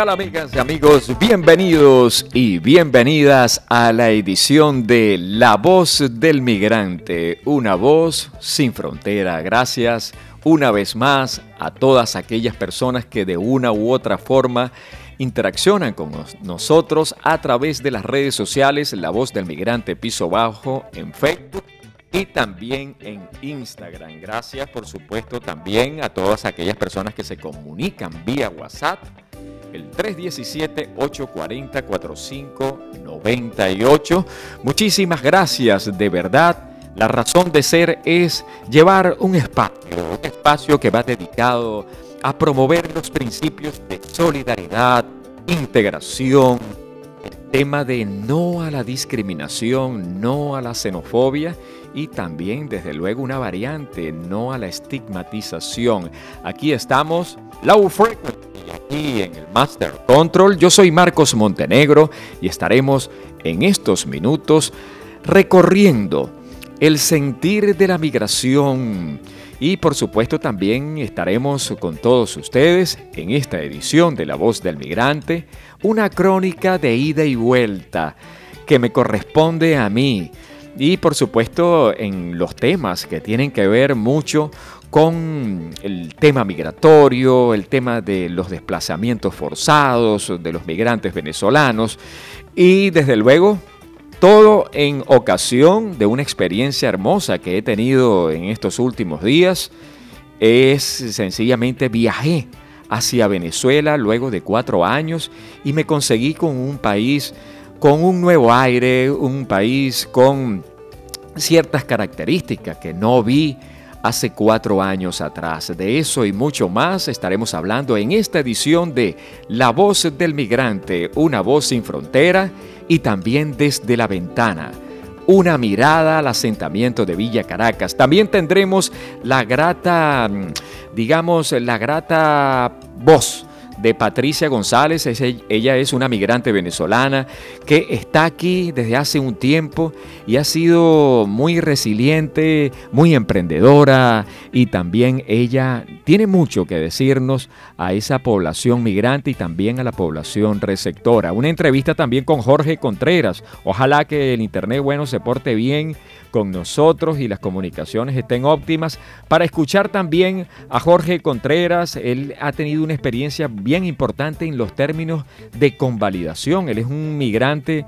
tal amigas y amigos? Bienvenidos y bienvenidas a la edición de La Voz del Migrante, una voz sin frontera. Gracias una vez más a todas aquellas personas que de una u otra forma interaccionan con nosotros a través de las redes sociales La Voz del Migrante Piso Bajo en Facebook y también en Instagram. Gracias por supuesto también a todas aquellas personas que se comunican vía WhatsApp el 317-840-4598. Muchísimas gracias, de verdad. La razón de ser es llevar un espacio, un espacio que va dedicado a promover los principios de solidaridad, integración, el tema de no a la discriminación, no a la xenofobia y también desde luego una variante, no a la estigmatización. Aquí estamos, Low Frequency aquí en el Master Control. Yo soy Marcos Montenegro y estaremos en estos minutos recorriendo el sentir de la migración. Y por supuesto también estaremos con todos ustedes en esta edición de La Voz del Migrante, una crónica de ida y vuelta que me corresponde a mí. Y por supuesto en los temas que tienen que ver mucho con el tema migratorio, el tema de los desplazamientos forzados de los migrantes venezolanos y desde luego todo en ocasión de una experiencia hermosa que he tenido en estos últimos días. Es sencillamente viajé hacia Venezuela luego de cuatro años y me conseguí con un país con un nuevo aire, un país con ciertas características que no vi hace cuatro años atrás. De eso y mucho más estaremos hablando en esta edición de La Voz del Migrante, una voz sin frontera y también desde la ventana. Una mirada al asentamiento de Villa Caracas. También tendremos la grata, mm, digamos, la grata voz de Patricia González. ella es una migrante venezolana que está aquí desde hace un tiempo y ha sido muy resiliente, muy emprendedora y también ella tiene mucho que decirnos a esa población migrante y también a la población receptora. Una entrevista también con Jorge Contreras. Ojalá que el Internet, bueno, se porte bien con nosotros y las comunicaciones estén óptimas. Para escuchar también a Jorge Contreras, él ha tenido una experiencia bien importante en los términos de convalidación. Él es un migrante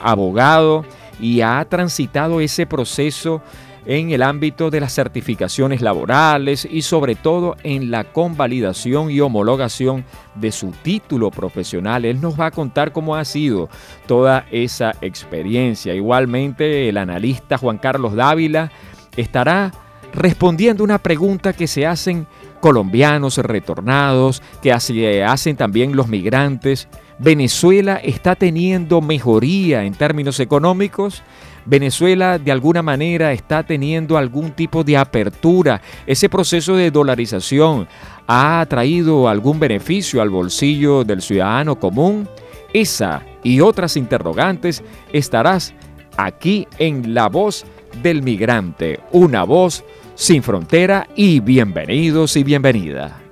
abogado y ha transitado ese proceso en el ámbito de las certificaciones laborales y sobre todo en la convalidación y homologación de su título profesional. Él nos va a contar cómo ha sido toda esa experiencia. Igualmente el analista Juan Carlos Dávila estará respondiendo una pregunta que se hacen colombianos retornados, que hacen también los migrantes. ¿Venezuela está teniendo mejoría en términos económicos? Venezuela de alguna manera está teniendo algún tipo de apertura. Ese proceso de dolarización ha traído algún beneficio al bolsillo del ciudadano común. Esa y otras interrogantes estarás aquí en La Voz del Migrante, una voz sin frontera y bienvenidos y bienvenida.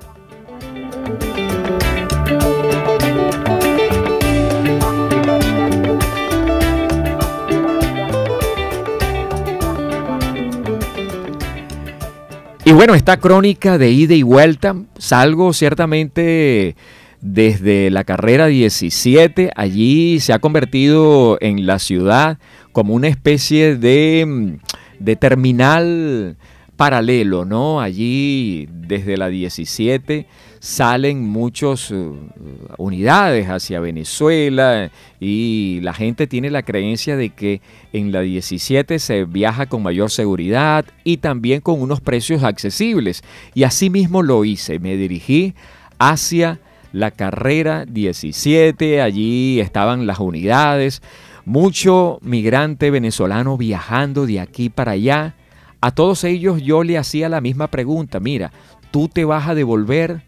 Y bueno, esta crónica de ida y vuelta, salgo ciertamente desde la carrera 17, allí se ha convertido en la ciudad como una especie de, de terminal paralelo, ¿no? Allí desde la 17 salen muchas uh, unidades hacia Venezuela y la gente tiene la creencia de que en la 17 se viaja con mayor seguridad y también con unos precios accesibles. Y así mismo lo hice, me dirigí hacia la carrera 17, allí estaban las unidades, mucho migrante venezolano viajando de aquí para allá a todos ellos yo le hacía la misma pregunta, mira, ¿tú te vas a devolver?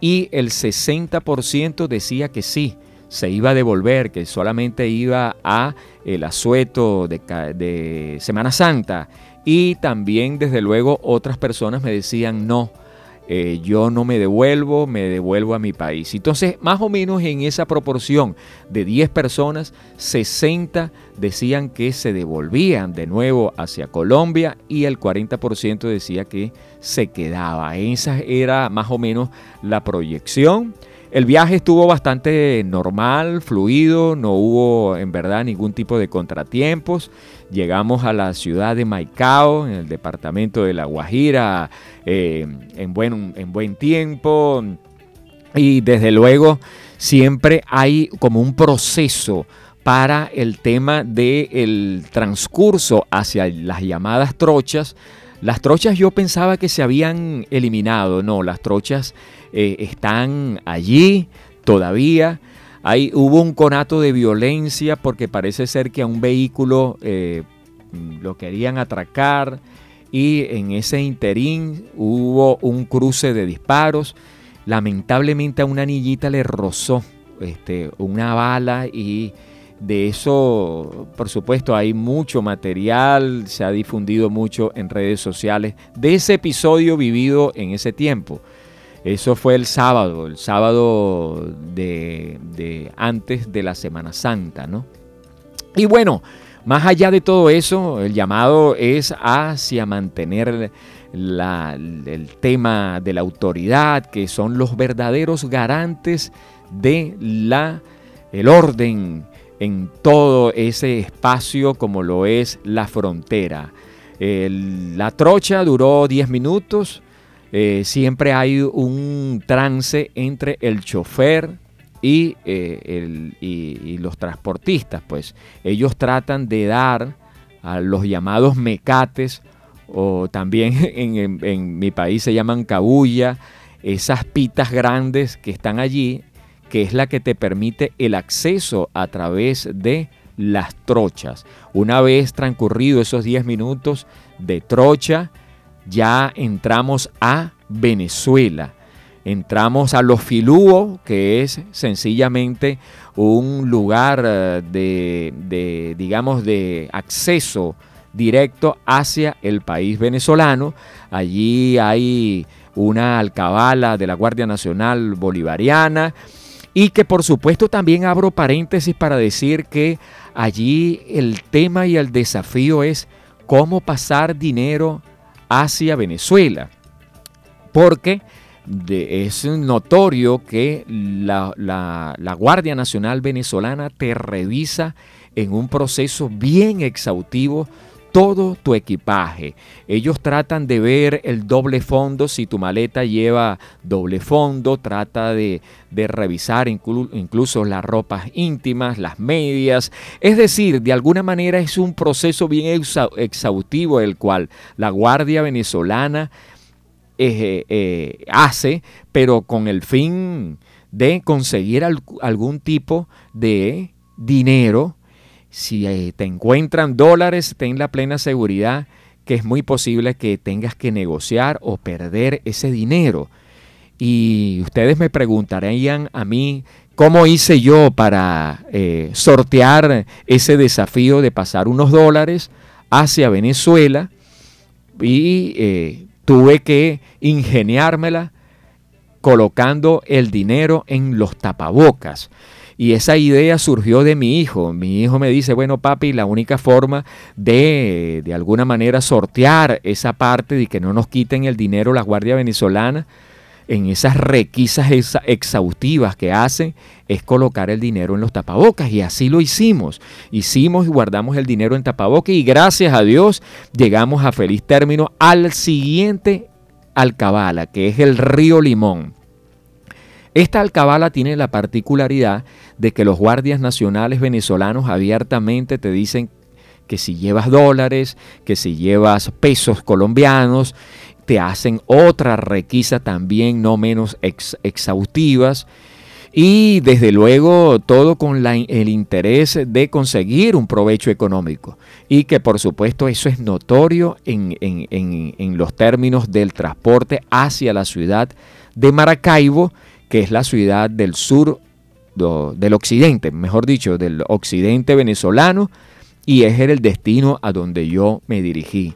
Y el 60% decía que sí, se iba a devolver, que solamente iba a el asueto de, de Semana Santa. Y también, desde luego, otras personas me decían no. Eh, yo no me devuelvo, me devuelvo a mi país. Entonces, más o menos en esa proporción de 10 personas, 60 decían que se devolvían de nuevo hacia Colombia y el 40% decía que se quedaba. Esa era más o menos la proyección. El viaje estuvo bastante normal, fluido, no hubo en verdad ningún tipo de contratiempos. Llegamos a la ciudad de Maicao, en el departamento de La Guajira, eh, en, buen, en buen tiempo. Y desde luego siempre hay como un proceso para el tema del transcurso hacia las llamadas trochas. Las trochas yo pensaba que se habían eliminado, no, las trochas eh, están allí todavía. Hay, hubo un conato de violencia porque parece ser que a un vehículo eh, lo querían atracar y en ese interín hubo un cruce de disparos. Lamentablemente a una niñita le rozó este, una bala y de eso, por supuesto, hay mucho material, se ha difundido mucho en redes sociales de ese episodio vivido en ese tiempo. Eso fue el sábado, el sábado de, antes de la Semana Santa, ¿no? Y bueno, más allá de todo eso, el llamado es hacia mantener el tema de la autoridad, que son los verdaderos garantes de la el orden en todo ese espacio como lo es la frontera. la trocha duró 10 minutos, eh, siempre hay un trance entre el chofer y, eh, los transportistas, pues ellos tratan de dar a los llamados mecates, o también en, mi país se llaman cabulla, esas pitas grandes que están allí, que es la que te permite el acceso a través de las trochas. Una vez transcurrido esos 10 minutos de trocha, ya entramos a Venezuela. Entramos a Los Filúo, que es sencillamente un lugar eh, de, digamos, de acceso directo hacia el país venezolano. Allí hay una alcabala de la Guardia Nacional Bolivariana y que por supuesto también abro paréntesis para decir que allí el tema y el desafío es cómo pasar dinero hacia Venezuela. Porque es notorio que la, la Guardia Nacional venezolana te revisa en un proceso bien exhaustivo todo tu equipaje. Ellos tratan de ver el doble fondo, si tu maleta lleva doble fondo, trata de, revisar incluso las ropas íntimas, las medias. Es decir, de alguna manera es un proceso bien exhaustivo el cual la Guardia Venezolana eh, eh, hace, pero con el fin de conseguir algún tipo de dinero si eh, te encuentran dólares, ten la plena seguridad que es muy posible que tengas que negociar o perder ese dinero. Y ustedes me preguntarían a mí cómo hice yo para eh, sortear ese desafío de pasar unos dólares hacia Venezuela y eh, tuve que ingeniármela colocando el dinero en los tapabocas. Y esa idea surgió de mi hijo. Mi hijo me dice, bueno papi, la única forma de de alguna manera sortear esa parte de que no nos quiten el dinero la Guardia Venezolana en esas requisas exhaustivas que hacen es colocar el dinero en los tapabocas y así lo hicimos. Hicimos y guardamos el dinero en tapabocas y gracias a Dios llegamos a feliz término al siguiente alcabala, que es el río Limón. Esta alcabala tiene la particularidad de que los guardias nacionales venezolanos abiertamente te dicen que si llevas dólares, que si llevas pesos colombianos, te hacen otra requisa también no menos exhaustivas. Y desde luego todo con el interés de conseguir un provecho económico. Y que por supuesto eso es notorio en, en los términos del transporte hacia la ciudad de Maracaibo que es la ciudad del sur, del occidente, mejor dicho, del occidente venezolano, y es el destino a donde yo me dirigí.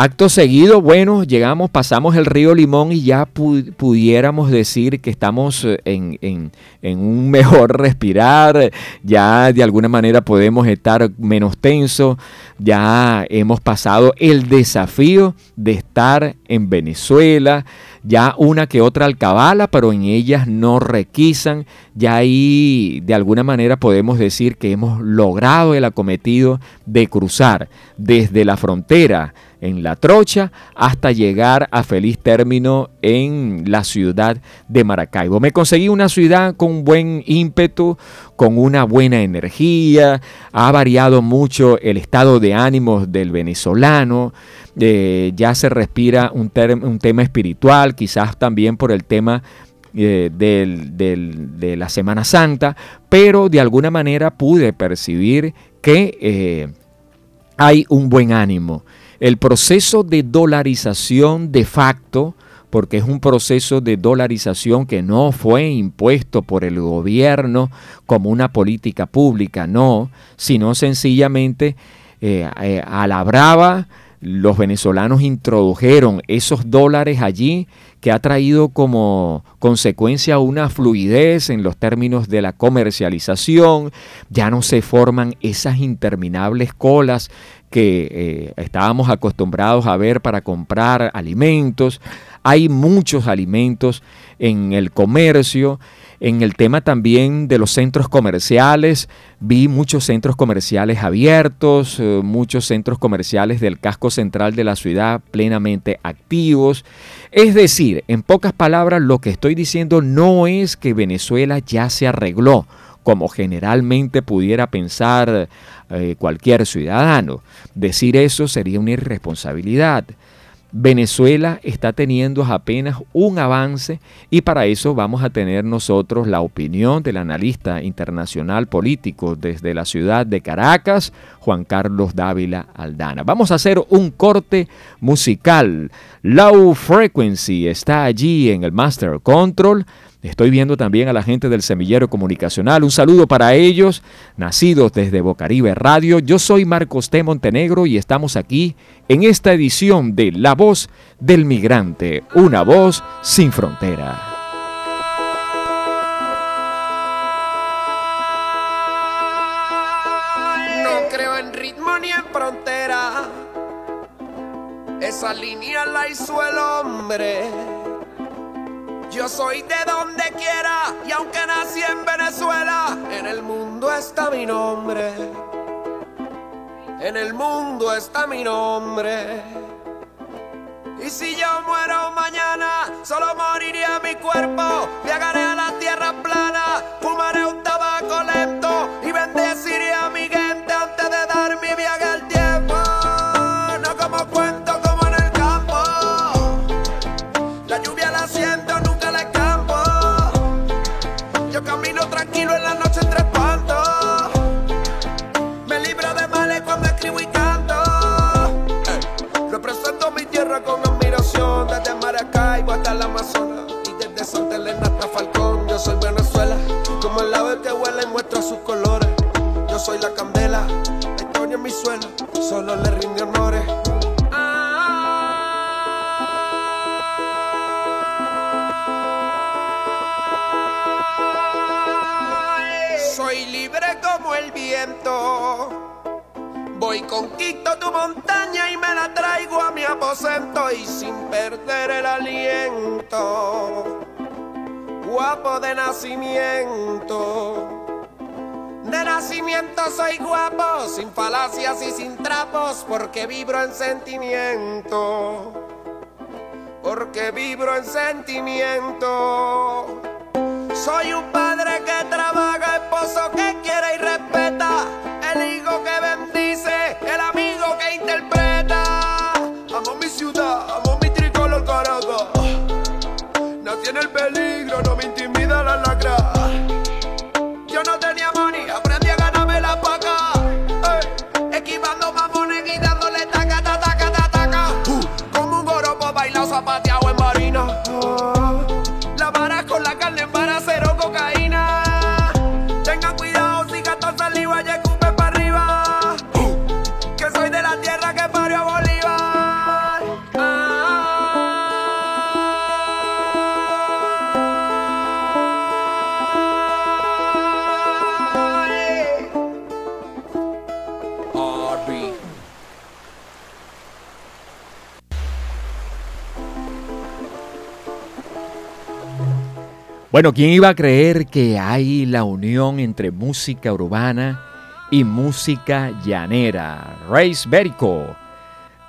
Acto seguido, bueno, llegamos, pasamos el río Limón y ya pudiéramos decir que estamos eh, en, un mejor respirar, ya de alguna manera podemos estar menos tensos, ya hemos pasado el desafío de estar en Venezuela, ya una que otra alcabala, pero en ellas no requisan, ya ahí de alguna manera podemos decir que hemos logrado el acometido de cruzar desde la frontera, en La Trocha hasta llegar a feliz término en la ciudad de Maracaibo. Me conseguí una ciudad con buen ímpetu, con una buena energía, ha variado mucho el estado de ánimos del venezolano, eh, ya se respira un, tema espiritual, quizás también por el tema eh, de la Semana Santa, pero de alguna manera pude percibir que eh, hay un buen ánimo. El proceso de dolarización de facto, porque es un proceso de dolarización que no fue impuesto por el gobierno como una política pública, no, sino sencillamente eh, eh, a la brava los venezolanos introdujeron esos dólares allí que ha traído como consecuencia una fluidez en los términos de la comercialización, ya no se forman esas interminables colas que eh, estábamos acostumbrados a ver para comprar alimentos, hay muchos alimentos en el comercio, en el tema también de los centros comerciales, vi muchos centros comerciales abiertos, eh, muchos centros comerciales del casco central de la ciudad plenamente activos. Es decir, en pocas palabras, lo que estoy diciendo no es que Venezuela ya se arregló, como generalmente pudiera pensar eh, cualquier ciudadano. Decir eso sería una irresponsabilidad. Venezuela está teniendo apenas un avance y para eso vamos a tener nosotros la opinión del analista internacional político desde la ciudad de Caracas, Juan Carlos Dávila Aldana. Vamos a hacer un corte musical. Low Frequency está allí en el Master Control. Estoy viendo también a la gente del Semillero Comunicacional. Un saludo para ellos, nacidos desde Bocaribe Radio. Yo soy Marcos T. Montenegro y estamos aquí en esta edición de La Voz del Migrante, una voz sin frontera. No creo en ritmo ni en frontera. Esa línea la hizo el hombre yo soy de donde quiera y aunque nací en Venezuela, en el mundo está mi nombre. En el mundo está mi nombre. Y si yo muero mañana, solo moriría mi cuerpo. Viajaré a la tierra plana, fumaré un tabaco lento y bendeciré Conquisto tu montaña y me la traigo a mi aposento y sin perder el aliento. Guapo de nacimiento. De nacimiento soy guapo, sin falacias y sin trapos, porque vibro en sentimiento. Porque vibro en sentimiento. Soy un padre que trabaja, esposo que Bueno, ¿quién iba a creer que hay la unión entre música urbana y música llanera? Race Berico,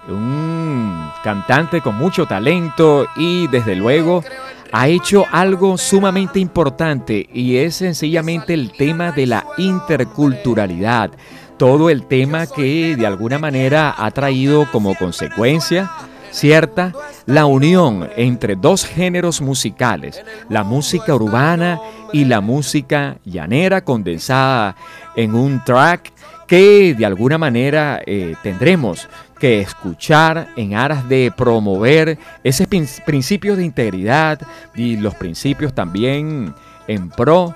un cantante con mucho talento y desde luego ha hecho algo sumamente importante y es sencillamente el tema de la interculturalidad. Todo el tema que de alguna manera ha traído como consecuencia cierta la unión entre dos géneros musicales, la música urbana y la música llanera condensada en un track que de alguna manera eh, tendremos que escuchar en aras de promover ese principios de integridad y los principios también en pro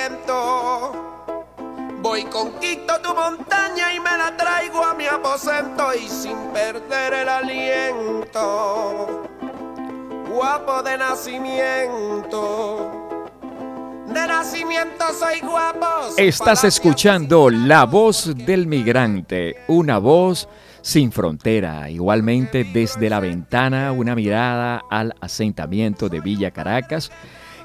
viento. Voy conquisto tu montaña y me la traigo a mi aposento y sin perder el aliento. Guapo de nacimiento. De nacimiento soy guapo. Estás escuchando La Voz del Migrante, una voz sin frontera. Igualmente desde la ventana, una mirada al asentamiento de Villa Caracas,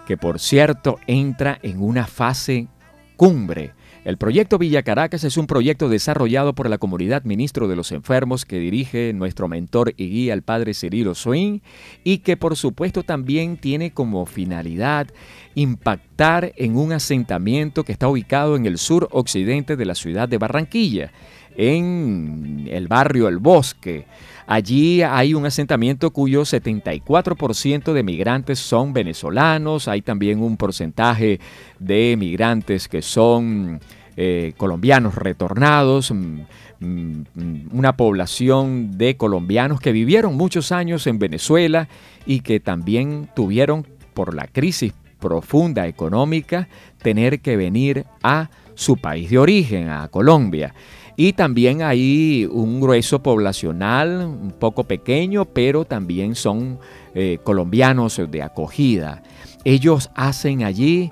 que por cierto entra en una fase cumbre. El proyecto Villa Caracas es un proyecto desarrollado por la comunidad Ministro de los Enfermos que dirige nuestro mentor y guía el padre Cirilo Swing y que por supuesto también tiene como finalidad impactar en un asentamiento que está ubicado en el sur occidente de la ciudad de Barranquilla, en el barrio El Bosque. Allí hay un asentamiento cuyo 74% de migrantes son venezolanos, hay también un porcentaje de migrantes que son eh, colombianos retornados, mm, mm, una población de colombianos que vivieron muchos años en Venezuela y que también tuvieron por la crisis profunda económica tener que venir a su país de origen, a Colombia. Y también hay un grueso poblacional, un poco pequeño, pero también son eh, colombianos de acogida. Ellos hacen allí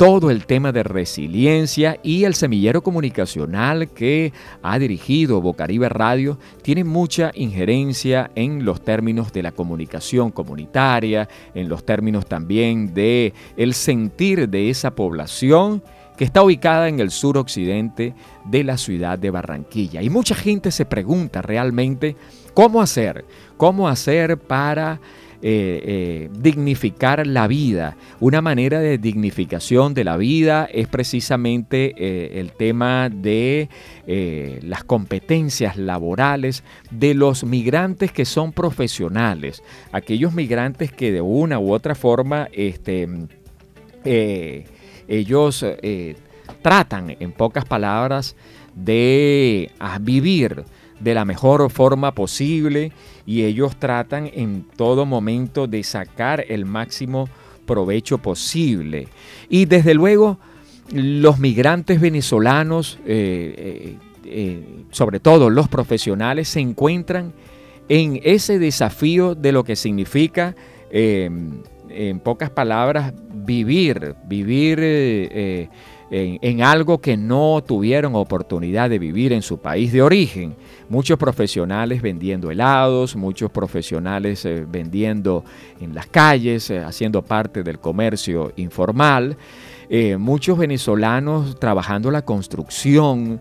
todo el tema de resiliencia y el semillero comunicacional que ha dirigido Bocaribe Radio tiene mucha injerencia en los términos de la comunicación comunitaria, en los términos también de el sentir de esa población que está ubicada en el suroccidente de la ciudad de Barranquilla. Y mucha gente se pregunta realmente cómo hacer, cómo hacer para eh, eh, dignificar la vida. Una manera de dignificación de la vida es precisamente eh, el tema de las competencias laborales de los migrantes que son profesionales, aquellos migrantes que de una u otra forma este, ellos tratan, en pocas palabras, de vivir de la mejor forma posible y ellos tratan en todo momento de sacar el máximo provecho posible. Y desde luego, los migrantes venezolanos, eh, eh, eh, sobre todo los profesionales, se encuentran en ese desafío de lo que significa, eh, en pocas palabras, vivir, vivir en, algo que no tuvieron oportunidad de vivir en su país de origen. Muchos profesionales vendiendo helados, muchos profesionales eh, vendiendo en las calles, eh, haciendo parte del comercio informal, eh, muchos venezolanos trabajando la construcción,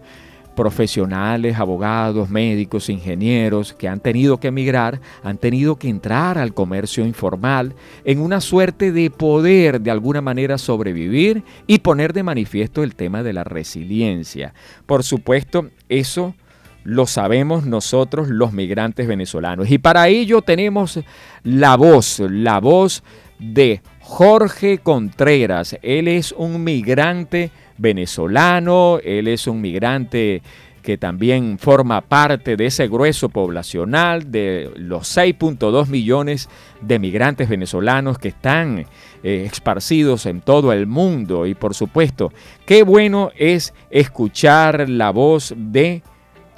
profesionales, abogados, médicos, ingenieros que han tenido que emigrar, han tenido que entrar al comercio informal en una suerte de poder de alguna manera sobrevivir y poner de manifiesto el tema de la resiliencia. Por supuesto, eso lo sabemos nosotros los migrantes venezolanos. Y para ello tenemos la voz, la voz de Jorge Contreras. Él es un migrante venezolano, él es un migrante que también forma parte de ese grueso poblacional de los 6.2 millones de migrantes venezolanos que están eh, esparcidos en todo el mundo. Y por supuesto, qué bueno es escuchar la voz de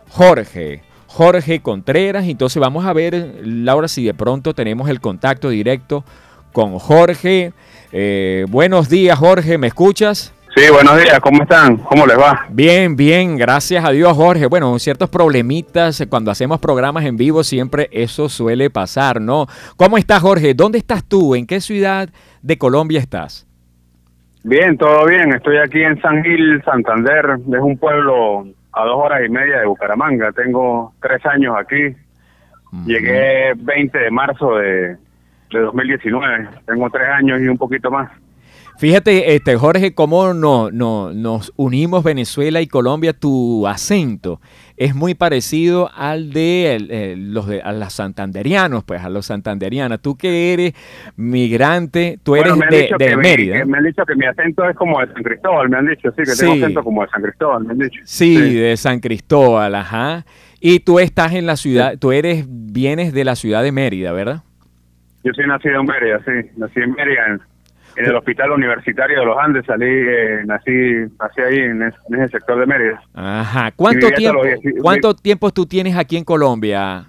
Jorge. Jorge Contreras. Entonces vamos a ver, Laura, si de pronto tenemos el contacto directo con Jorge. Eh, buenos días, Jorge, ¿me escuchas? Sí, buenos días, ¿cómo están? ¿Cómo les va? Bien, bien, gracias a Dios, Jorge. Bueno, ciertos problemitas cuando hacemos programas en vivo siempre eso suele pasar, ¿no? ¿Cómo estás, Jorge? ¿Dónde estás tú? ¿En qué ciudad de Colombia estás? Bien, todo bien. Estoy aquí en San Gil, Santander. Es un pueblo a dos horas y media de Bucaramanga. Tengo tres años aquí. Llegué 20 de marzo de, de 2019. Tengo tres años y un poquito más. Fíjate, este, Jorge, cómo no, no, nos unimos Venezuela y Colombia, tu acento es muy parecido al de los de a los santanderianos, pues a los santanderianos. Tú que eres migrante, tú eres de, Mérida. me han dicho que mi acento es como de San Cristóbal, me han dicho, sí, que tengo acento como de San Cristóbal, me han dicho. Sí, sí, de San Cristóbal, ajá. Y tú estás en la ciudad, tú eres, vienes de la ciudad de Mérida, ¿verdad? Yo soy nacido en Mérida, sí, nací en Mérida, en el Hospital Universitario de los Andes, salí, eh, nací, nací ahí en, ese sector de Mérida. Ajá. ¿Cuánto tiempo, ¿cuánto tiempo tú tienes aquí en Colombia,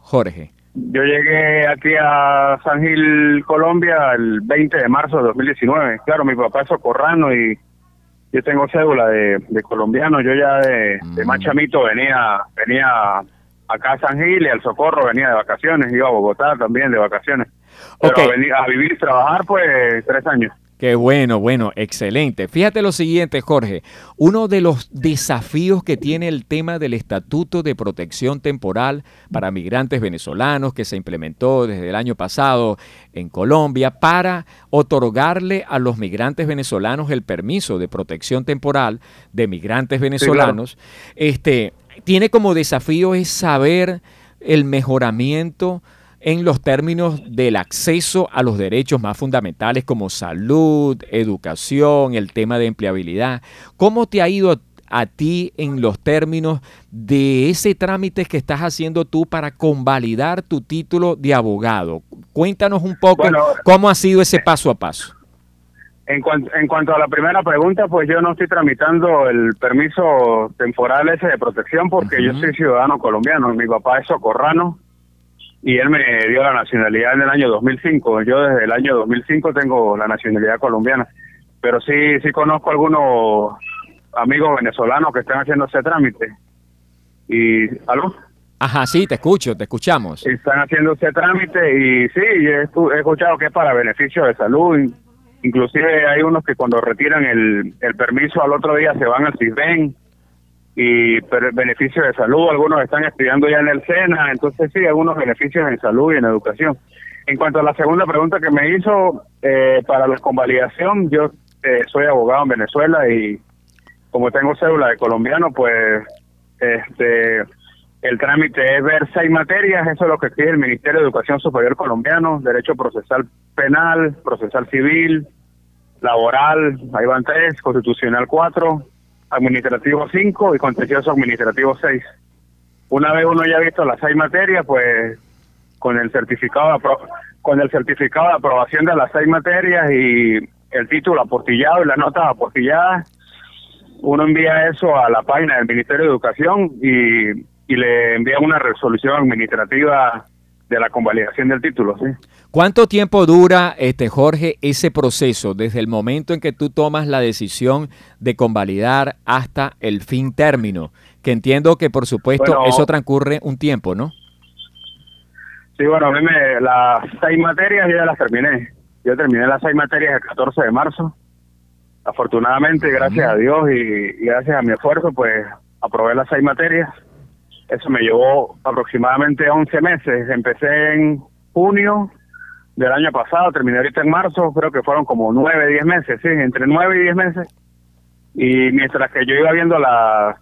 Jorge? Yo llegué aquí a San Gil, Colombia, el 20 de marzo de 2019. Claro, mi papá es socorrano y yo tengo cédula de, colombiano. Yo ya de, de mm. Machamito venía, venía acá a San Gil y al Socorro venía de vacaciones. Iba a Bogotá también de vacaciones. Pero a, vivir y trabajar, pues tres años. Qué bueno, bueno, excelente. Fíjate lo siguiente, Jorge. Uno de los desafíos que tiene el tema del Estatuto de Protección Temporal para Migrantes Venezolanos que se implementó desde el año pasado en Colombia para otorgarle a los migrantes venezolanos el permiso de protección temporal de migrantes venezolanos, este, tiene como desafío es saber el mejoramiento en los términos del acceso a los derechos más fundamentales como salud, educación, el tema de empleabilidad. ¿Cómo te ha ido a ti en los términos de ese trámite que estás haciendo tú para convalidar tu título de abogado? Cuéntanos un poco cómo ha sido ese paso a paso. En, en cuanto a la primera pregunta, pues yo no estoy tramitando el permiso temporal ese de protección porque yo soy ciudadano colombiano. Mi papá es socorrano y él me dio la nacionalidad en el año 2005. Yo desde el año 2005 tengo la nacionalidad colombiana, pero sí sí conozco algunos amigos venezolanos que están haciendo ese trámite. Y ¿aló? Ajá, sí, te escucho, te escuchamos. Están haciendo ese trámite y sí, he escuchado que es para beneficio de salud. Inclusive hay unos que cuando retiran el, el permiso al otro día se van al CISBEN y pero beneficios de salud, algunos están estudiando ya en el SENA, entonces sí, algunos beneficios en salud y en educación. En cuanto a la segunda pregunta que me hizo, eh, para la convalidación, yo eh, soy abogado en Venezuela y como tengo cédula de colombiano, pues este el trámite es ver seis materias, eso es lo que exige el Ministerio de Educación Superior colombiano, Derecho Procesal Penal, Procesal Civil, Laboral, ahí van tres, Constitucional cuatro, administrativo 5 y contencioso administrativo 6. Una vez uno ya ha visto las seis materias, pues con el certificado de con el certificado de aprobación de las seis materias y el título apostillado y la nota apostillada, uno envía eso a la página del Ministerio de Educación y, y le envía una resolución administrativa de la convalidación del título, ¿sí? ¿Cuánto tiempo dura, este Jorge, ese proceso desde el momento en que tú tomas la decisión de convalidar hasta el fin término? Que entiendo que, por supuesto, eso transcurre un tiempo, ¿no? Sí, bueno, a mí me, las seis materias yo ya las terminé. Yo terminé las seis materias el 14 de marzo. Afortunadamente, gracias a Dios y, y gracias a mi esfuerzo, pues aprobé las seis materias eso me llevó aproximadamente 11 meses. Empecé en junio del año pasado, terminé ahorita en marzo, creo que fueron como 9, 10 meses, sí, entre 9 y 10 meses. Y mientras que yo iba viendo las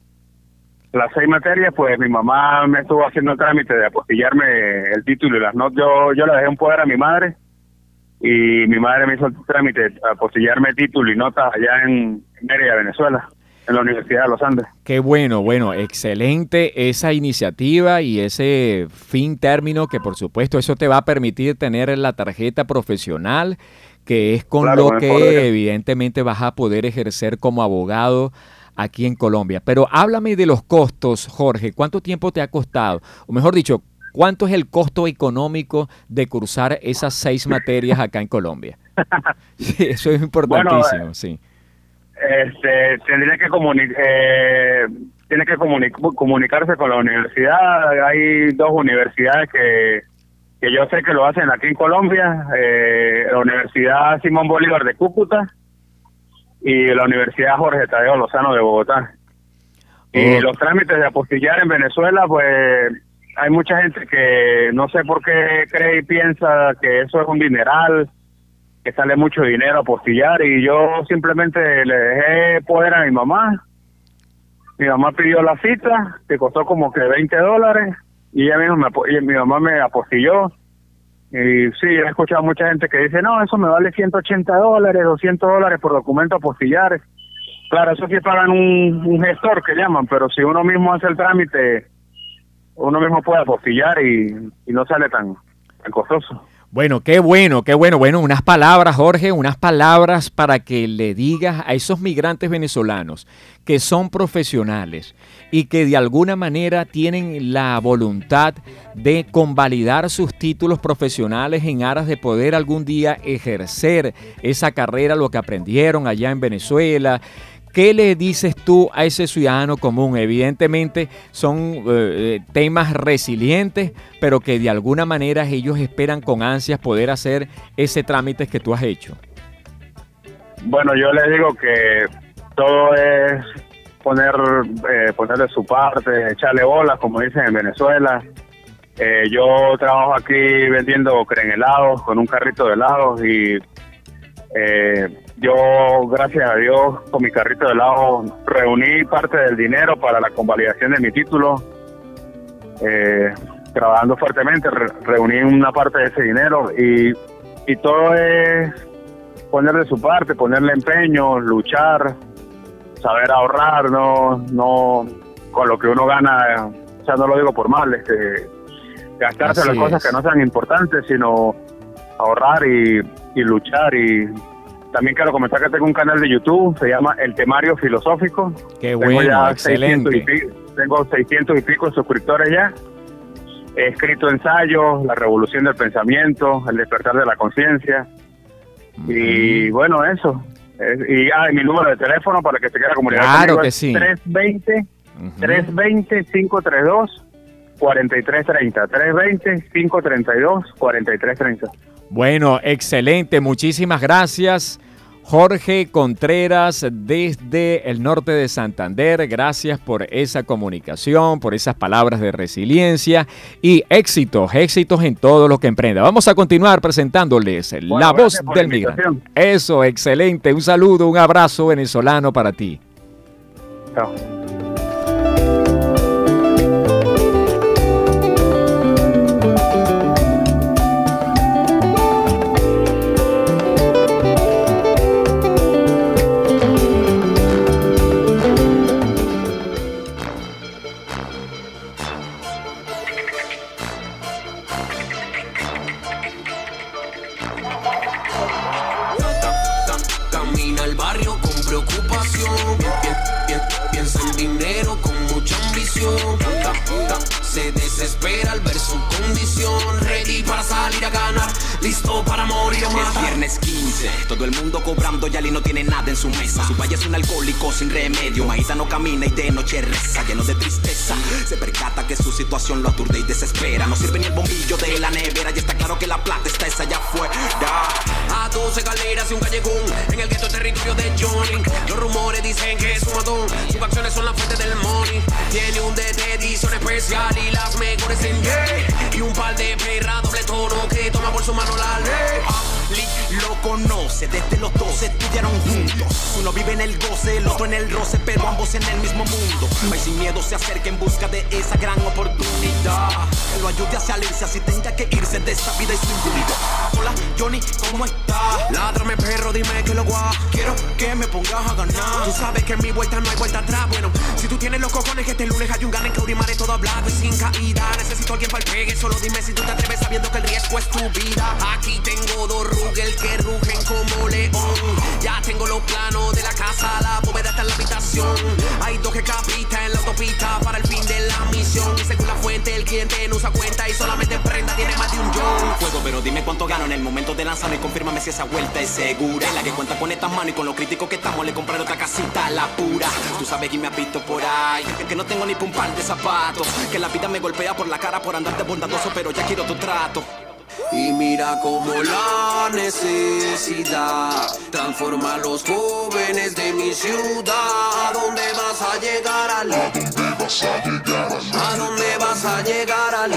las seis materias, pues mi mamá me estuvo haciendo el trámite de apostillarme el título y las notas. Yo, yo le dejé un poder a mi madre y mi madre me hizo el trámite apostillarme título y notas allá en Mérida, Venezuela, en la Universidad de los Andes. Qué bueno, bueno, excelente esa iniciativa y ese fin término que por supuesto eso te va a permitir tener la tarjeta profesional que es con lo que evidentemente vas a poder ejercer como abogado aquí en Colombia. Pero háblame de los costos, Jorge. ¿Cuánto tiempo te ha costado? O mejor dicho, ¿cuánto es el costo económico de cursar esas seis materias acá en Colombia? Sí, eso es importantísimo, eh, sí. Este, tendría que eh, tiene que comunicarse con la universidad. Hay dos universidades que, que yo sé que lo hacen aquí en Colombia. Eh, la Universidad Simón Bolívar de Cúcuta y la Universidad Jorge Tadeo Lozano de Bogotá. Y los trámites de apostillar en Venezuela, pues hay mucha gente que no sé por qué cree y piensa que eso es un dineral, que sale mucho dinero apostillar y yo simplemente le dejé poder a mi mamá. Mi mamá pidió la cita, que costó como que 20 dólares y ella misma me, y mi mamá me apostilló y sí, he escuchado a mucha gente que dice, no, eso me vale 180 dólares, 200 dólares por documento apostillares. Claro, eso sí pagan un, gestor que llaman, pero si uno mismo hace el trámite, uno mismo puede apostillar y, no sale tan costoso. Bueno, qué bueno, qué bueno. Bueno, unas palabras, Jorge, unas palabras para que le digas a esos migrantes venezolanos que son profesionales y que de alguna manera tienen la voluntad de convalidar sus títulos profesionales en aras de poder algún día ejercer esa carrera, lo que aprendieron allá en Venezuela ¿Qué le dices tú a ese ciudadano común? Evidentemente son eh, eh, temas resilientes, pero que de alguna manera ellos esperan con ansias poder hacer ese trámite que tú has hecho. Bueno, yo les digo que todo es poner eh, ponerle su parte, echarle bolas, como dicen en Venezuela. yo trabajo aquí vendiendo helados con un carrito de helados y eh, yo, gracias a Dios, con mi carrito de lado, reuní parte del dinero para la convalidación de mi título. Eh, trabajando fuertemente, reuní una parte de ese dinero y, y todo es ponerle su parte, ponerle empeño, luchar, saber ahorrar, no, no con lo que uno gana, o sea, no lo digo por mal, este, gastarse las cosas que no sean importantes, sino ahorrar y, y luchar y también quiero comentar que tengo un canal de YouTube, se llama El Temario Filosófico. Qué bueno, excelente. y tengo 600 y pico suscriptores ya. He escrito ensayos, La Revolución del Pensamiento, El Despertar de la Conciencia. Y bueno, eso. y ah, mi número de teléfono para que se quiera comunicar claro que sí. 320 320 532 4330 320 532 4330 bueno, excelente, muchísimas gracias. Jorge Contreras desde el norte de Santander, gracias por esa comunicación, por esas palabras de resiliencia y éxitos, éxitos en todo lo que emprenda. Vamos a continuar presentándoles la voz del migrante. Eso, excelente. Un saludo, un abrazo venezolano para ti. Chao. Sin remedio. Maíza no camina y de noche reza, lleno de tristeza. Se percata que su situación lo aturde y desespera. No sirve ni el bombillo de la nevera y está claro que la plata está esa allá afuera. A 12 galeras y un callejón en el gueto territorio de Johnny. Los rumores dicen que es un matón. Sus acciones son la fuente del money. Tiene un DT edición especial y las mejores en Y un par de perra doble tono que toma por su mano la conoce, desde los dos estudiaron juntos. Uno vive en el goce, el otro en el roce, pero ambos en el mismo mundo. Y sin miedo se acerca en busca de esa gran oportunidad. Él lo ayude a salirse, así tenga que irse de esta vida y su incluido. Hola, Johnny, ¿cómo estás? Ládrame, perro, dime que lo guá. Quiero que me pongas a ganar. Tú sabes que en mi vuelta no hay vuelta atrás. Bueno, si tú tienes los cojones que este lunes hay un gane en Caurimare todo hablado y sin caída. Necesito alguien para el pegue, solo dime si tú te atreves sabiendo que el riesgo es tu vida. Aquí tengo dos Rugel que rugen como león. Ya tengo los planos de la casa, la bóveda está en la habitación. Hay dos que capitan en la autopista para el fin de la misión. Y según la fuente, el cliente no usa cuenta y solamente tiene más de un John. Fuego, pero dime cuánto gano en el momento de lanzarme y confírmame si esa vuelta es segura. La que cuenta con estas manos y con lo crítico que estamos, le compraré otra casita, la pura. Tú sabes que me has visto por ahí, que no tengo ni un par de zapatos. Que la vida me golpea por la cara por andarte bondadoso, pero ya quiero tu trato. Y mira cómo la necesidad transforma a los jóvenes de mi ciudad. ¿A dónde vas a llegar, Ali? ¿A dónde vas a llegar, Ali?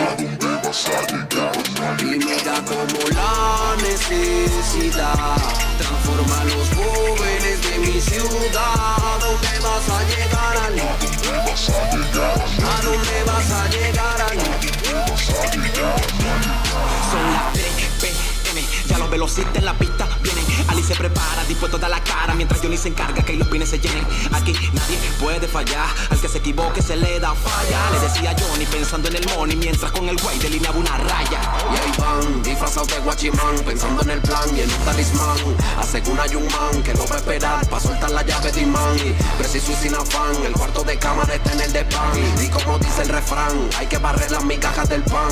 Y mira cómo la necesidad transforma a los jóvenes de mi ciudad. ¿A dónde vas a llegar? ¿A dónde vas a llegar, Ali? Son las 3 PM, ya los en la pista vienen. Ali se prepara, dispuesto a dar la cara mientras Johnny se encarga que los pines se llenen. Aquí nadie puede fallar, al que se equivoque se le da falla. Le decía Johnny pensando en el money mientras con el güey delineaba una raya. Y ahí van, disfrazados de guachimán, pensando en el plan y en un talismán. Hace que un man que lo va a esperar para soltar la llave de imán. Preciso y sin afán, el cuarto de cámara está en el de pan. Y como dice el refrán, hay que barrer las migajas del pan.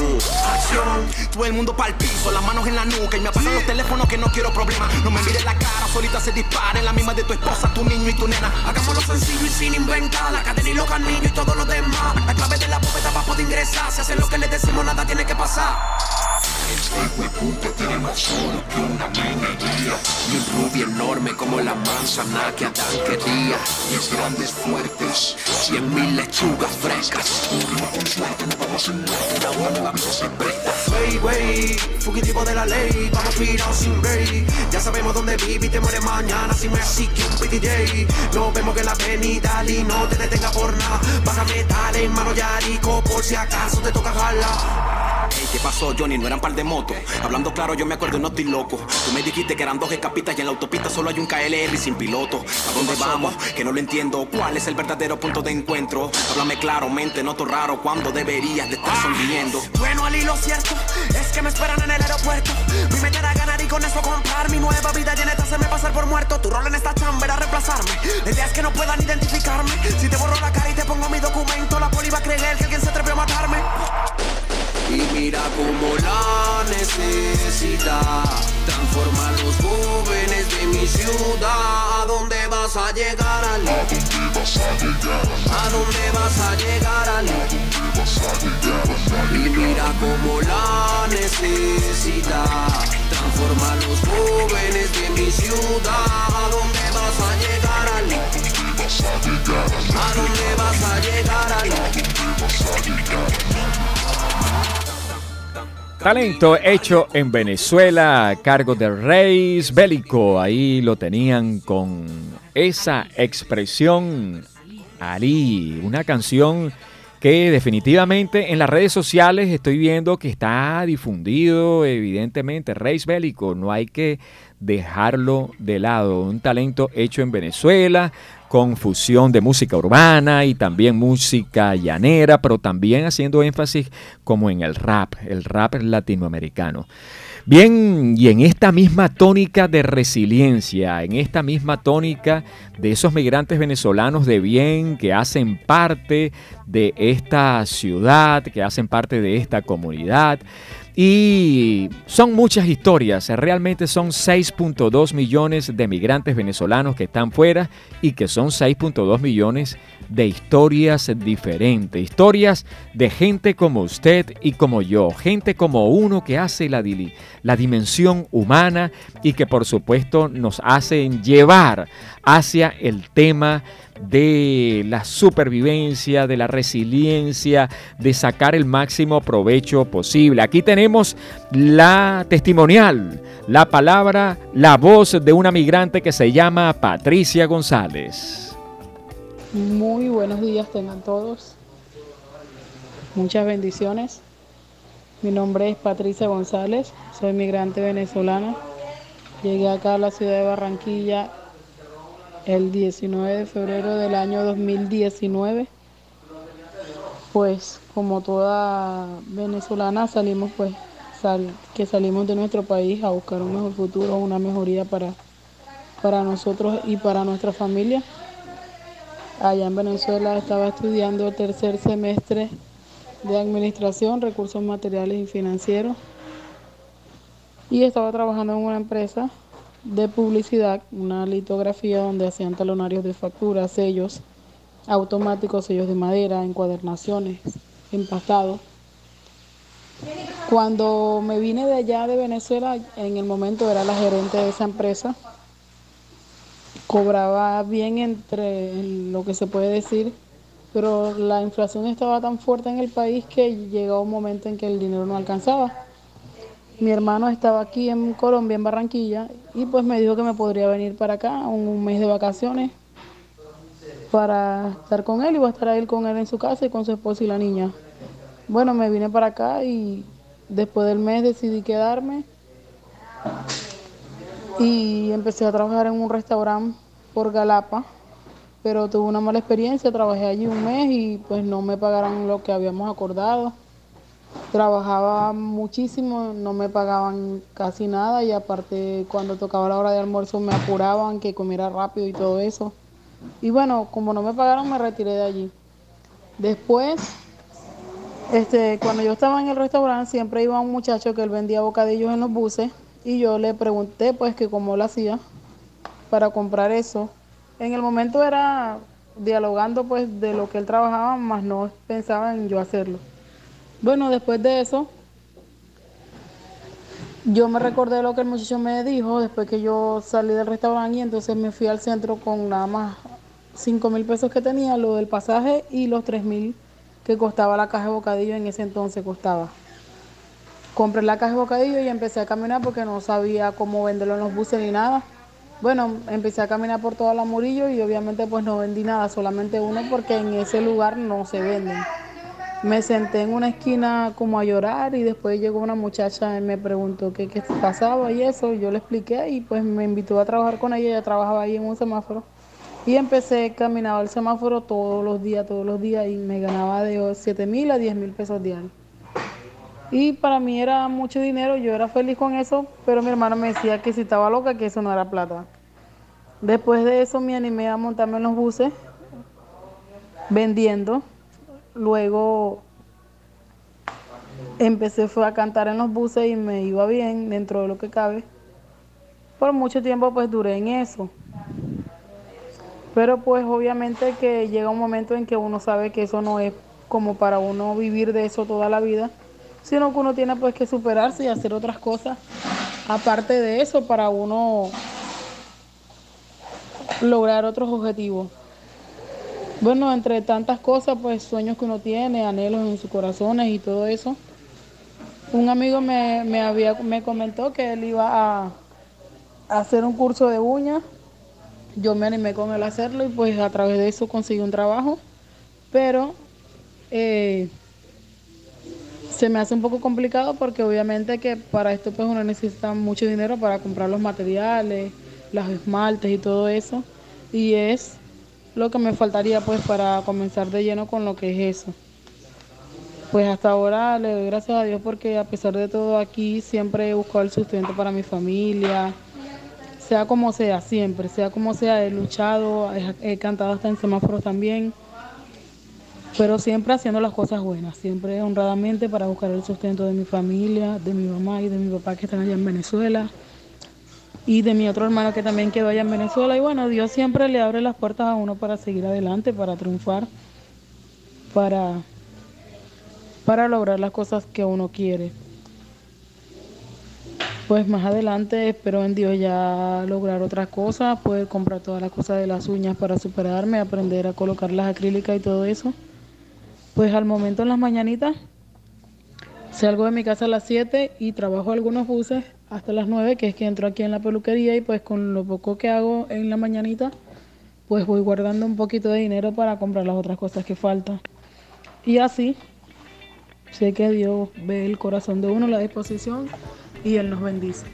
Acción. Todo el mundo pa'l piso, las manos en la nuca y me apagan los teléfonos que no quiero problemas. No me mires la cara, solita se dispara en la misma de tu esposa, tu niño y tu nena. Hagámoslo sencillo y sin inventar. La cadena y los canillos y todo lo demás. La clave de la bóveda para poder ingresar. Si hacen lo que le decimos nada tiene que pasar Y un rubio enorme como la manzana que Adán quería Diez grandes fuertes, cien mil lechugas frescas. Una nueva vida se presta. Wey, wey, fugitivo de la ley Vamos mirados sin rey. Ya sabemos dónde vive y te muere mañana Si me así que un PDJ Nos vemos que la avenida y no te detenga por nada. Bájame dale, mano yarico Por si acaso te toca jalar Ey, ¿qué pasó, Johnny? No eran par de motos. Hablando claro, yo me acuerdo y no estoy loco. Tú me dijiste que eran dos escapistas y en la autopista solo hay un KLR y sin piloto. ¿A dónde vamos? Que no lo entiendo. ¿Cuál es el verdadero punto de encuentro? Háblame claramente, noto raro cuando deberías de estar sonriendo. Bueno, Ali, lo cierto es que me esperan en el aeropuerto. Mi meta era ganar y con eso comprar mi nueva vida llena de hacerme pasar por muerto. Tu rol en esta chamba era reemplazarme. La idea es que no puedan identificarme. Si te borro la cara y te pongo mi documento, la poli va a creer que alguien se atrevió a matarme. Y mira cómo la necesidad transforma a los jóvenes de mi ciudad. ¿A dónde vas a llegar, Ali? ¿A dónde vas a llegar, Ali? Y mira cómo la necesidad transforma a los jóvenes de mi ciudad. ¿A dónde vas a llegar, Talento hecho en Venezuela cargo de Reis Bélico. Ahí lo tenían con esa expresión Ali, una canción que definitivamente en las redes sociales estoy viendo que está difundido, evidentemente, Reis Bélico, no hay que dejarlo de lado, un talento hecho en Venezuela, con fusión de música urbana y también música llanera, pero también haciendo énfasis como en el rap, el rap latinoamericano. Bien, y en esta misma tónica de resiliencia, en esta misma tónica de esos migrantes venezolanos de bien que hacen parte de esta ciudad, que hacen parte de esta comunidad, y son muchas historias, realmente son 6.2 millones de migrantes venezolanos que están fuera y que son 6.2 millones de historias diferentes, historias de gente como usted y como yo, gente como uno que hace la, la dimensión humana y que por supuesto nos hacen llevar hacia el tema de la supervivencia, de la resiliencia, de sacar el máximo provecho posible. Aquí tenemos la testimonial, la palabra, la voz de una migrante que se llama Patricia González. Muy buenos días tengan todos. Muchas bendiciones. Mi nombre es Patricia González, soy migrante venezolana. Llegué acá a la ciudad de Barranquilla el 19 de febrero del año 2019. Pues como toda venezolana salimos pues que salimos de nuestro país a buscar un mejor futuro, una mejoría para, para nosotros y para nuestra familia. Allá en Venezuela estaba estudiando el tercer semestre de Administración, Recursos Materiales y Financieros y estaba trabajando en una empresa de publicidad, una litografía donde hacían talonarios de facturas, sellos automáticos, sellos de madera, encuadernaciones, empastados. Cuando me vine de allá de Venezuela, en el momento era la gerente de esa empresa, cobraba bien entre lo que se puede decir, pero la inflación estaba tan fuerte en el país que llegó un momento en que el dinero no alcanzaba. Mi hermano estaba aquí en Colombia, en Barranquilla, y pues me dijo que me podría venir para acá un, mes de vacaciones para estar con él y voy a estar ahí con él en su casa y con su esposa y la niña. Bueno, me vine para acá y después del mes decidí quedarme y empecé a trabajar en un restaurante por Galapa, pero tuve una mala experiencia, trabajé allí un mes y pues no me pagaron lo que habíamos acordado. Trabajaba muchísimo, no me pagaban casi nada y aparte cuando tocaba la hora de almuerzo me apuraban que comiera rápido y todo eso. Y bueno, como no me pagaron me retiré de allí. Después, este, cuando yo estaba en el restaurante siempre iba un muchacho que él vendía bocadillos en los buses y yo le pregunté pues que cómo lo hacía para comprar eso. En el momento era dialogando pues de lo que él trabajaba, más no pensaba en yo hacerlo. Bueno, después de eso, yo me recordé lo que el muchacho me dijo después que yo salí del restaurante y entonces me fui al centro con nada más 5 mil pesos que tenía, lo del pasaje y los 3 mil que costaba la caja de bocadillo en ese entonces costaba. Compré la caja de bocadillo y empecé a caminar porque no sabía cómo venderlo en los buses ni nada. Bueno, empecé a caminar por toda la Murillo y obviamente pues no vendí nada, solamente uno porque en ese lugar no se venden. Me senté en una esquina como a llorar y después llegó una muchacha y me preguntó qué, qué pasaba y eso, yo le expliqué y pues me invitó a trabajar con ella, ella trabajaba ahí en un semáforo. Y empecé, caminaba el semáforo todos los días, todos los días y me ganaba de 7 mil a 10 mil pesos diarios. Y para mí era mucho dinero, yo era feliz con eso, pero mi hermano me decía que si estaba loca, que eso no era plata. Después de eso me animé a montarme en los buses, vendiendo. Luego empecé fue a cantar en los buses y me iba bien dentro de lo que cabe. Por mucho tiempo pues duré en eso. Pero pues obviamente que llega un momento en que uno sabe que eso no es como para uno vivir de eso toda la vida sino que uno tiene pues que superarse y hacer otras cosas aparte de eso para uno lograr otros objetivos. Bueno, entre tantas cosas, pues sueños que uno tiene, anhelos en sus corazones y todo eso. Un amigo me, había, me comentó que él iba a, hacer un curso de uñas. Yo me animé con él a hacerlo y pues a través de eso conseguí un trabajo. Pero eh, se me hace un poco complicado porque obviamente que para esto pues uno necesita mucho dinero para comprar los materiales, los esmaltes y todo eso. Y es lo que me faltaría pues para comenzar de lleno con lo que es eso. Pues hasta ahora le doy gracias a Dios porque a pesar de todo aquí siempre he buscado el sustento para mi familia, sea como sea, siempre, sea como sea, he luchado, he, cantado hasta en semáforos también pero siempre haciendo las cosas buenas, siempre honradamente para buscar el sustento de mi familia, de mi mamá y de mi papá que están allá en Venezuela y de mi otro hermano que también quedó allá en Venezuela. Y bueno, Dios siempre le abre las puertas a uno para seguir adelante, para triunfar, para, para lograr las cosas que uno quiere. Pues más adelante espero en Dios ya lograr otras cosas, poder comprar todas las cosas de las uñas para superarme, aprender a colocar las acrílicas y todo eso. Pues al momento en las mañanitas salgo de mi casa a las 7 y trabajo algunos buses hasta las 9, que es que entro aquí en la peluquería y pues con lo poco que hago en la mañanita, pues voy guardando un poquito de dinero para comprar las otras cosas que faltan. Y así sé que Dios ve el corazón de uno, la disposición y Él nos bendice.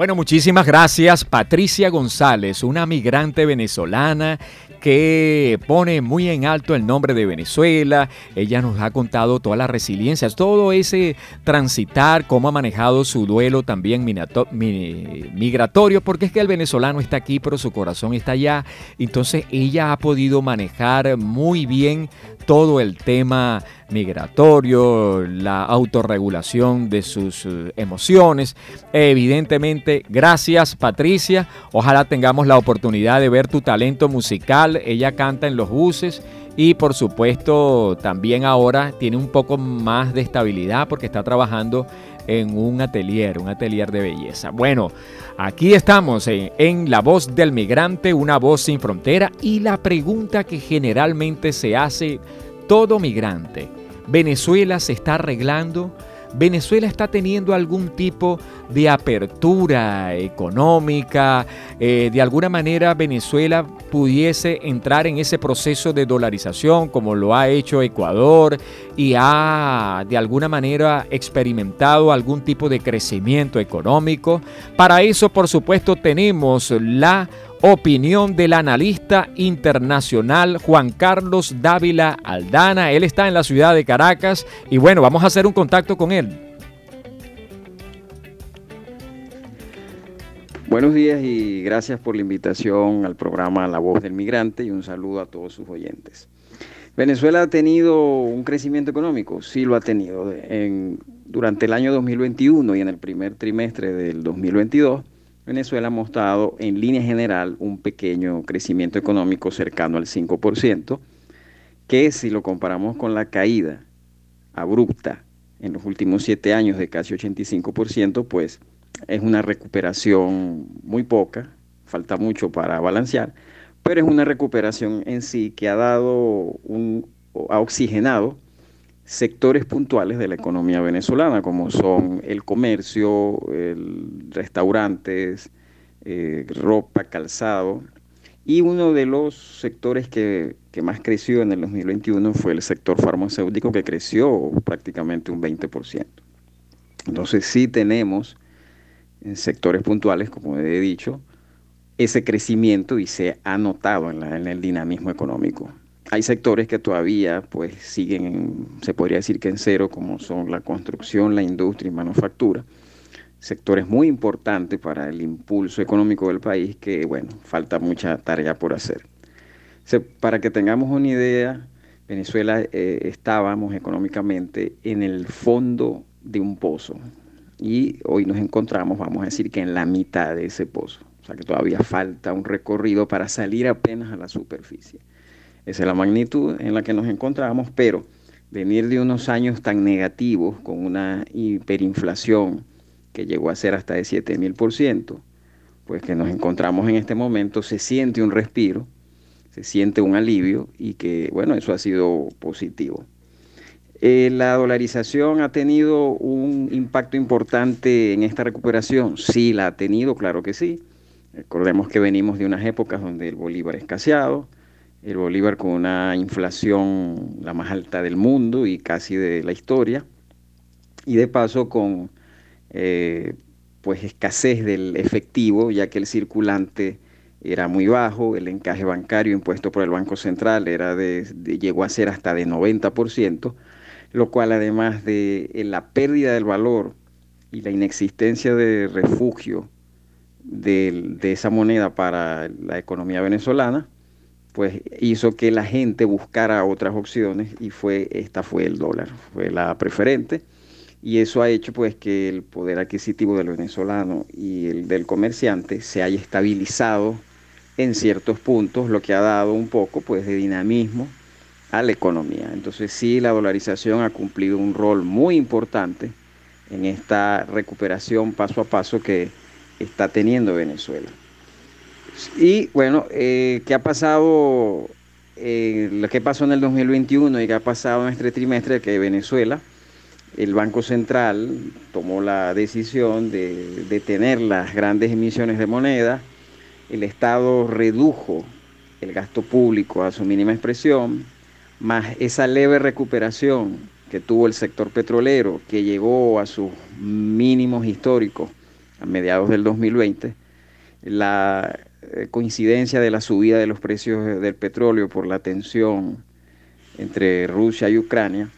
Bueno, muchísimas gracias Patricia González, una migrante venezolana que pone muy en alto el nombre de Venezuela. Ella nos ha contado toda la resiliencia, todo ese transitar, cómo ha manejado su duelo también migratorio, porque es que el venezolano está aquí, pero su corazón está allá. Entonces ella ha podido manejar muy bien todo el tema migratorio, la autorregulación de sus eh, emociones. Evidentemente, gracias Patricia. Ojalá tengamos la oportunidad de ver tu talento musical. Ella canta en los buses y por supuesto también ahora tiene un poco más de estabilidad porque está trabajando en un atelier, un atelier de belleza. Bueno, aquí estamos en, en, La Voz del Migrante, una voz sin frontera y la pregunta que generalmente se hace todo migrante. Venezuela se está arreglando. Venezuela está teniendo algún tipo de apertura económica, eh, de alguna manera Venezuela pudiese entrar en ese proceso de dolarización como lo ha hecho Ecuador y ha de alguna manera experimentado algún tipo de crecimiento económico. Para eso, por supuesto, tenemos la opinión del analista internacional Juan Carlos Dávila Aldana. Él está en la ciudad de Caracas y bueno, vamos a hacer un contacto con él. Buenos días y gracias por la invitación al programa La Voz del Migrante y un saludo a todos sus oyentes. Venezuela ha tenido un crecimiento económico, sí lo ha tenido. durante el año 2021 y en el primer trimestre del 2022 Venezuela ha mostrado en línea general un pequeño crecimiento económico cercano al 5%, que si lo comparamos con la caída abrupta en los últimos siete años de casi 85%, pues es una recuperación muy poca, falta mucho para balancear, pero es una recuperación en sí que ha dado un, ha oxigenado sectores puntuales de la economía venezolana, como son el comercio, restaurantes, eh, ropa, calzado. Y uno de los sectores que, más creció en el 2021 fue el sector farmacéutico, que creció prácticamente un 20%. Entonces sí tenemos en sectores puntuales, como he dicho, ese crecimiento y se ha notado en el dinamismo económico. Hay sectores que todavía pues siguen, se podría decir que en cero, como son la construcción, la industria y manufactura. Sectores muy importantes para el impulso económico del país que, bueno, falta mucha tarea por hacer. para que tengamos una idea, Venezuela eh, estábamos económicamente en el fondo de un pozo y hoy nos encontramos, vamos a decir que en la mitad de ese pozo. O sea que todavía falta un recorrido para salir apenas a la superficie. Esa es la magnitud en la que nos encontramos, pero venir de unos años tan negativos con una hiperinflación que llegó a ser hasta de 7000%, pues que nos encontramos en este momento, se siente un respiro, se siente un alivio y que, bueno, eso ha sido positivo. Eh, ¿La dolarización ha tenido un impacto importante en esta recuperación? Sí, la ha tenido, claro que sí. Recordemos que venimos de unas épocas donde el bolívar escaseado, el Bolívar con una inflación la más alta del mundo y casi de la historia, y de paso con eh, pues escasez del efectivo, ya que el circulante era muy bajo, el encaje bancario impuesto por el Banco Central era de, llegó a ser hasta de 90%, lo cual además de la pérdida del valor y la inexistencia de refugio de esa moneda para la economía venezolana, pues hizo que la gente buscara otras opciones y fue esta fue el dólar, fue la preferente y eso ha hecho pues que el poder adquisitivo del venezolano y el del comerciante se haya estabilizado en ciertos puntos, lo que ha dado un poco pues de dinamismo a la economía. Entonces sí, la dolarización ha cumplido un rol muy importante en esta recuperación paso a paso que está teniendo Venezuela. Y bueno, eh, ¿qué ha pasado? Eh, lo que pasó en el 2021 y qué ha pasado en este trimestre que Venezuela, el Banco Central tomó la decisión de detener las grandes emisiones de moneda, el Estado redujo el gasto público a su mínima expresión, más esa leve recuperación que tuvo el sector petrolero, que llegó a sus mínimos históricos a mediados del 2020, la coincidencia de la subida de los precios del petróleo por la tensión entre Rusia y Ucrania,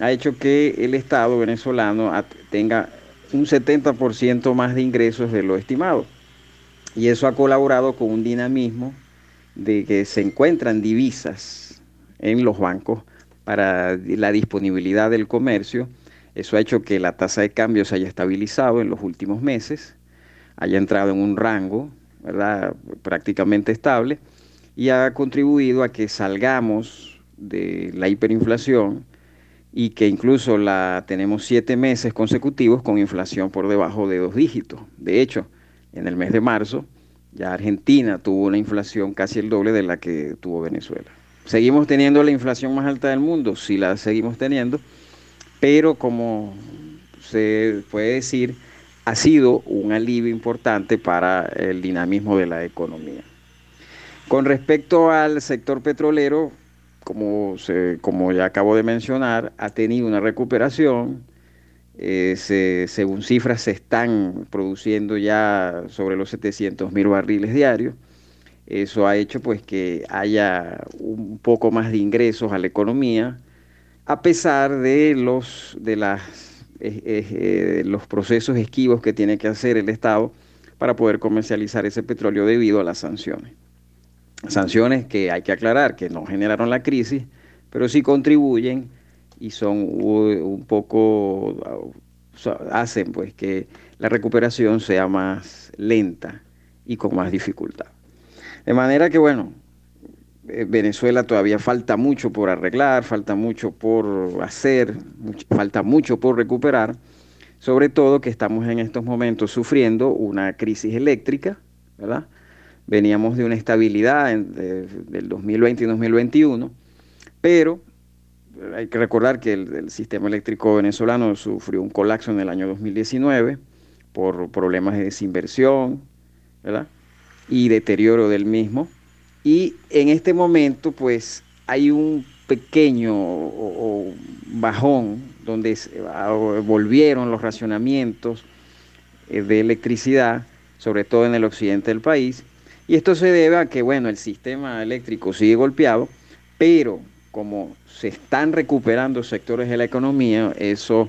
ha hecho que el Estado venezolano tenga un 70% más de ingresos de lo estimado. Y eso ha colaborado con un dinamismo de que se encuentran divisas en los bancos para la disponibilidad del comercio. Eso ha hecho que la tasa de cambio se haya estabilizado en los últimos meses, haya entrado en un rango ¿verdad? prácticamente estable y ha contribuido a que salgamos de la hiperinflación y que incluso la tenemos siete meses consecutivos con inflación por debajo de dos dígitos. De hecho, en el mes de marzo ya Argentina tuvo una inflación casi el doble de la que tuvo Venezuela. Seguimos teniendo la inflación más alta del mundo, sí la seguimos teniendo, pero como se puede decir, ha sido un alivio importante para el dinamismo de la economía. Con respecto al sector petrolero, como, como ya acabo de mencionar, ha tenido una recuperación. Eh, según cifras, se están produciendo ya sobre los 700 mil barriles diarios. Eso ha hecho pues que haya un poco más de ingresos a la economía, a pesar de los, de las, eh, los procesos esquivos que tiene que hacer el Estado para poder comercializar ese petróleo debido a las sanciones. Sanciones que hay que aclarar que no generaron la crisis, pero sí contribuyen y son un poco, hacen pues que la recuperación sea más lenta y con más dificultad. De manera que, bueno, Venezuela todavía falta mucho por arreglar, falta mucho por hacer, falta mucho por recuperar, sobre todo que estamos en estos momentos sufriendo una crisis eléctrica, ¿verdad? Veníamos de una estabilidad del 2020 y 2021, pero hay que recordar que el, el, sistema eléctrico venezolano sufrió un colapso en el año 2019 por problemas de desinversión, ¿verdad? y deterioro del mismo. Y en este momento, pues, hay un pequeño bajón donde volvieron los racionamientos eh, de electricidad, sobre todo en el occidente del país. Y esto se debe a que, bueno, el sistema eléctrico sigue golpeado, pero como se están recuperando sectores de la economía, eso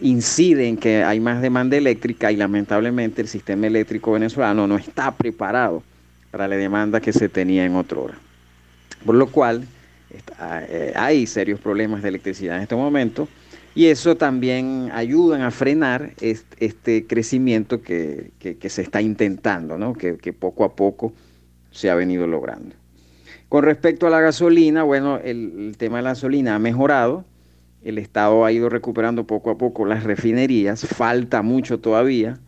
incide en que hay más demanda eléctrica y lamentablemente el sistema eléctrico venezolano no está preparado para la demanda que se tenía en otra hora. Por lo cual eh, hay serios problemas de electricidad en este momento y eso también ayuda a frenar este, crecimiento que, se está intentando, ¿no? que, poco a poco se ha venido logrando. Con respecto a la gasolina, bueno, el tema de la gasolina ha mejorado el Estado ha ido recuperando poco a poco las refinerías, falta mucho todavía,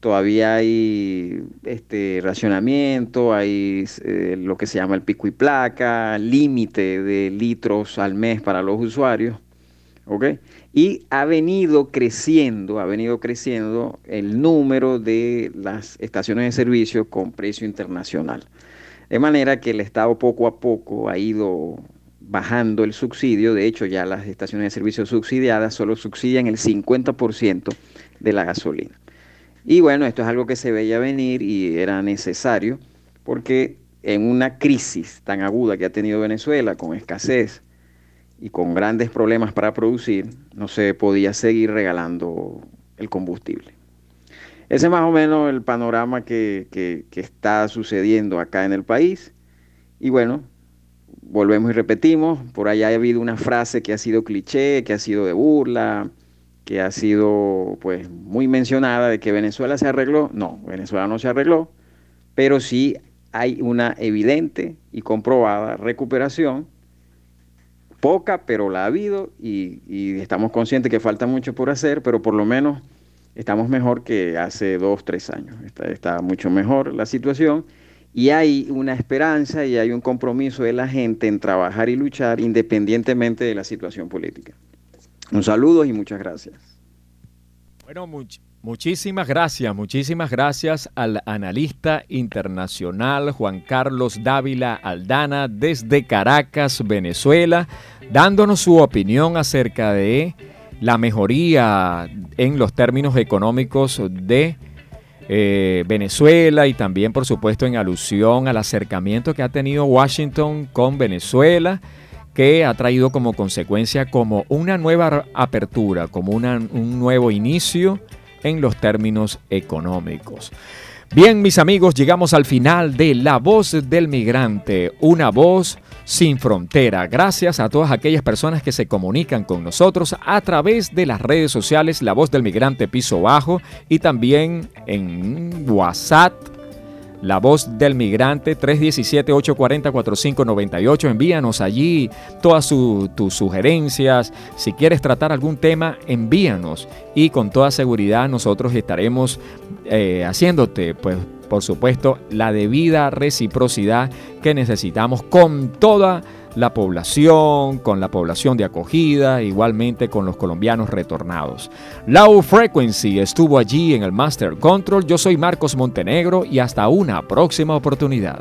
todavía hay este racionamiento, hay eh, lo que se llama el pico y placa, límite de litros al mes para los usuarios, ¿ok? Y ha venido creciendo, ha venido creciendo el número de las estaciones de servicio con precio internacional. De manera que el Estado poco a poco ha ido bajando el subsidio. De hecho, ya las estaciones de servicio subsidiadas solo subsidian el 50% de la gasolina. Y bueno, esto es algo que se veía venir y era necesario porque en una crisis tan aguda que ha tenido Venezuela, con escasez y con grandes problemas para producir, no se podía seguir regalando el combustible. Ese es más o menos el panorama que, que está sucediendo acá en el país. Y bueno, volvemos y repetimos, por allá ha habido una frase que ha sido cliché, que ha sido de burla, que ha sido pues muy mencionada de que Venezuela se arregló. No, Venezuela no se arregló, pero sí hay una evidente y comprobada recuperación, poca, pero la ha habido y, estamos conscientes que falta mucho por hacer, pero por lo menos estamos mejor que hace dos, tres años. está mucho mejor la situación y hay una esperanza y hay un compromiso de la gente en trabajar y luchar independientemente de la situación política. Un saludo y muchas gracias. Bueno, muchísimas gracias, muchísimas gracias al analista internacional Juan Carlos Dávila Aldana desde Caracas, Venezuela, dándonos su opinión acerca de la mejoría en los términos económicos de eh, Venezuela y también por supuesto en alusión al acercamiento que ha tenido Washington con Venezuela que ha traído como consecuencia como una nueva apertura, como un nuevo inicio en los términos económicos. Bien, mis amigos, llegamos al final de La Voz del Migrante, una voz sin frontera. Gracias a todas aquellas personas que se comunican con nosotros a través de las redes sociales La Voz del Migrante Piso Bajo y también en WhatsApp la voz del migrante 317-840-4598. Envíanos allí todas tus sugerencias. Si quieres tratar algún tema, envíanos. Y con toda seguridad nosotros estaremos eh, haciéndote, pues, por supuesto, la debida reciprocidad que necesitamos con toda la población, con la población de acogida, igualmente con los colombianos retornados. Low Frequency estuvo allí en el Master Control. Yo soy Marcos Montenegro y hasta una próxima oportunidad.